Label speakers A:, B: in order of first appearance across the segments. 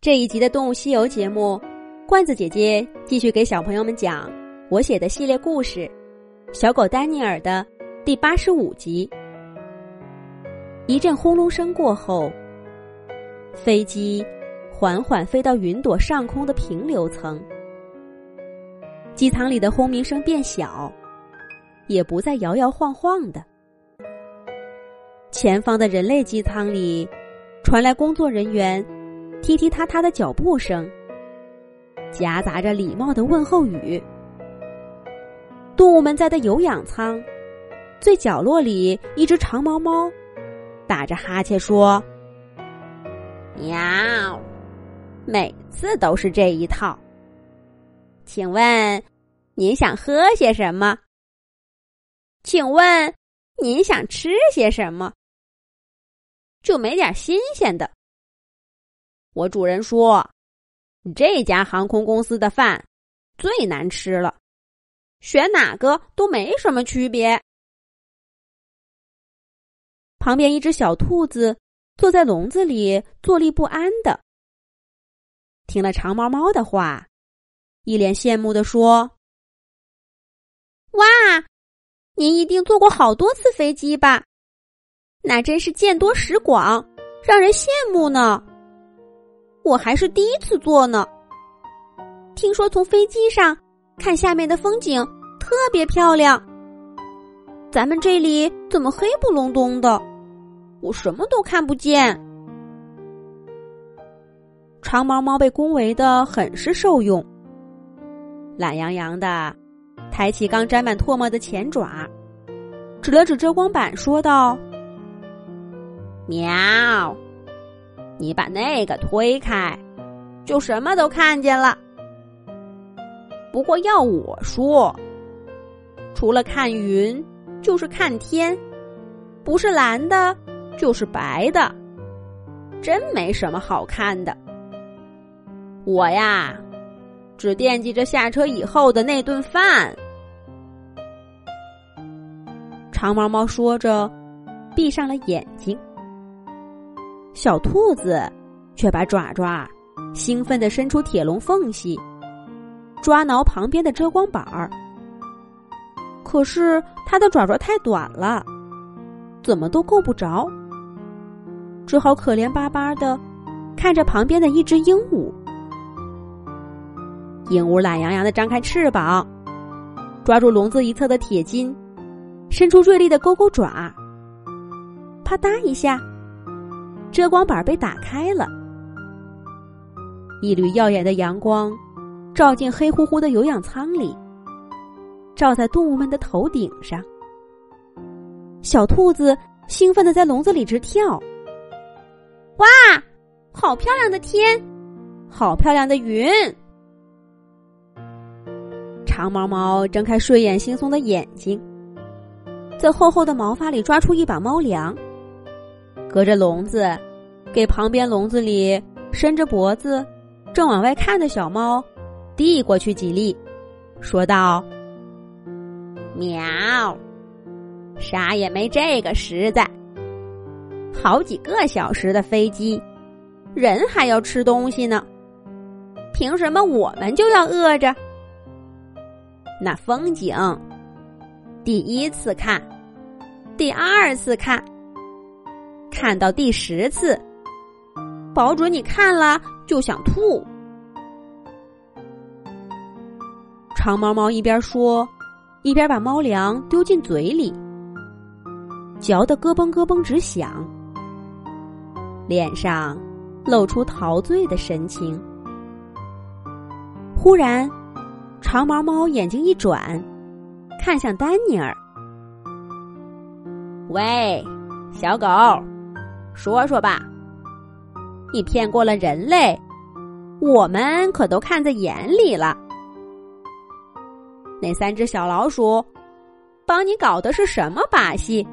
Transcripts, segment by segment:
A: 这一集的《动物西游》节目，罐子姐姐继续给小朋友们讲我写的系列故事《小狗丹尼尔》的第八十五集。一阵轰隆声过后，飞机缓缓飞到云朵上空的平流层，机舱里的轰鸣声变小，也不再摇摇晃晃的。前方的人类机舱里传来工作人员。踢踢踏踏的脚步声，夹杂着礼貌的问候语。动物们在的有氧舱最角落里，一只长毛猫打着哈欠说：“喵，每次都是这一套。请问您想喝些什么？请问您想吃些什么？就没点新鲜的。”我主人说：“这家航空公司的饭最难吃了，选哪个都没什么区别。”旁边一只小兔子坐在笼子里坐立不安的，听了长毛猫的话，一脸羡慕的说：“哇，您一定坐过好多次飞机吧？那真是见多识广，让人羡慕呢。”我还是第一次坐呢。听说从飞机上看下面的风景特别漂亮。咱们这里怎么黑不隆咚的？我什么都看不见。长毛猫被恭维的很是受用，懒洋洋的抬起刚沾满唾沫的前爪，指了指遮光板，说道：“喵。”你把那个推开，就什么都看见了。不过要我说，除了看云，就是看天，不是蓝的，就是白的，真没什么好看的。我呀，只惦记着下车以后的那顿饭。长毛猫说着，闭上了眼睛。小兔子却把爪爪兴奋的伸出铁笼缝隙，抓挠旁边的遮光板儿。可是它的爪爪太短了，怎么都够不着，只好可怜巴巴的看着旁边的一只鹦鹉。鹦鹉懒洋洋的张开翅膀，抓住笼子一侧的铁筋，伸出锐利的勾勾爪，啪嗒一下。遮光板被打开了，一缕耀眼的阳光照进黑乎乎的有氧舱里，照在动物们的头顶上。小兔子兴奋的在笼子里直跳。哇，好漂亮的天，好漂亮的云！长毛猫睁开睡眼惺忪的眼睛，在厚厚的毛发里抓出一把猫粮。隔着笼子，给旁边笼子里伸着脖子、正往外看的小猫递过去几粒，说道：“喵，啥也没这个实在。好几个小时的飞机，人还要吃东西呢，凭什么我们就要饿着？那风景，第一次看，第二次看。”看到第十次，保准你看了就想吐。长毛猫一边说，一边把猫粮丢进嘴里，嚼得咯嘣咯嘣直响，脸上露出陶醉的神情。忽然，长毛猫眼睛一转，看向丹尼尔：“喂，小狗。”说说吧，你骗过了人类，我们可都看在眼里了。那三只小老鼠，帮你搞的是什么把戏？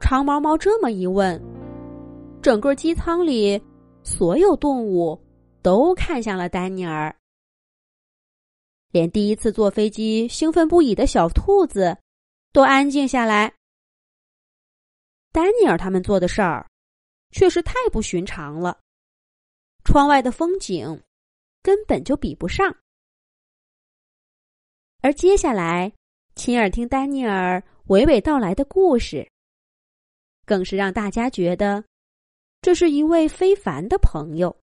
A: 长毛猫这么一问，整个机舱里所有动物都看向了丹尼尔，连第一次坐飞机兴奋不已的小兔子都安静下来。丹尼尔他们做的事儿，确实太不寻常了。窗外的风景根本就比不上。而接下来，亲耳听丹尼尔娓娓道来的故事，更是让大家觉得这是一位非凡的朋友。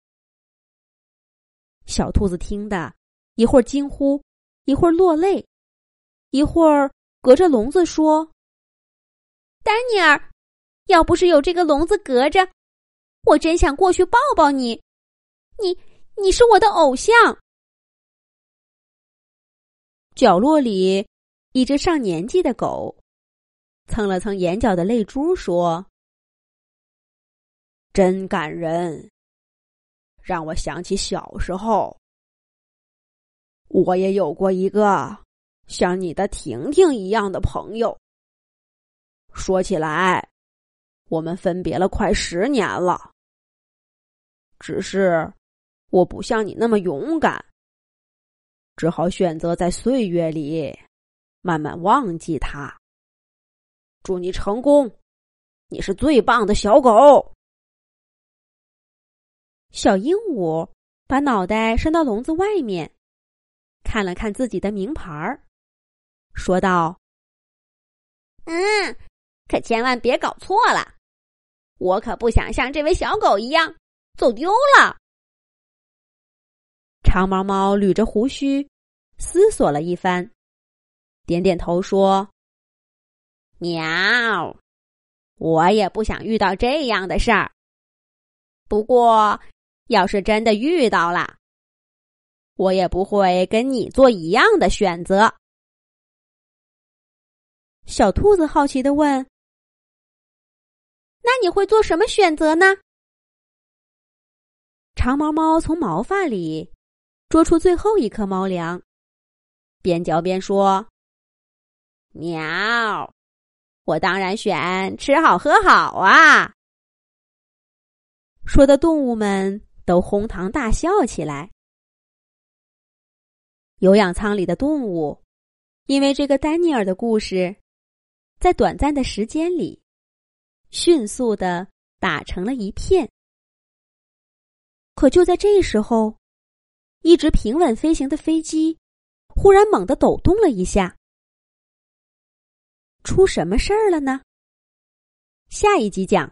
A: 小兔子听的，一会儿惊呼，一会儿落泪，一会儿隔着笼子说：“丹尼尔，要不是有这个笼子隔着，我真想过去抱抱你。你，你是我的偶像。”角落里，一只上年纪的狗，蹭了蹭眼角的泪珠，说：“真感人，让我想起小时候，我也有过一个像你的婷婷一样的朋友。说起来，我们分别了快十年了，只是我不像你那么勇敢。”只好选择在岁月里慢慢忘记他。祝你成功，你是最棒的小狗。小鹦鹉把脑袋伸到笼子外面，看了看自己的名牌儿，说道：“嗯，可千万别搞错了，我可不想像这位小狗一样走丢了。”长毛猫捋着胡须，思索了一番，点点头说：“喵，我也不想遇到这样的事儿。不过，要是真的遇到了，我也不会跟你做一样的选择。”小兔子好奇的问：“那你会做什么选择呢？”长毛猫从毛发里。捉出最后一颗猫粮，边嚼边说：“喵，我当然选吃好喝好啊！”说的动物们都哄堂大笑起来。有氧舱里的动物，因为这个丹尼尔的故事，在短暂的时间里，迅速的打成了一片。可就在这时候。一直平稳飞行的飞机，忽然猛地抖动了一下，出什么事儿了呢？下一集讲。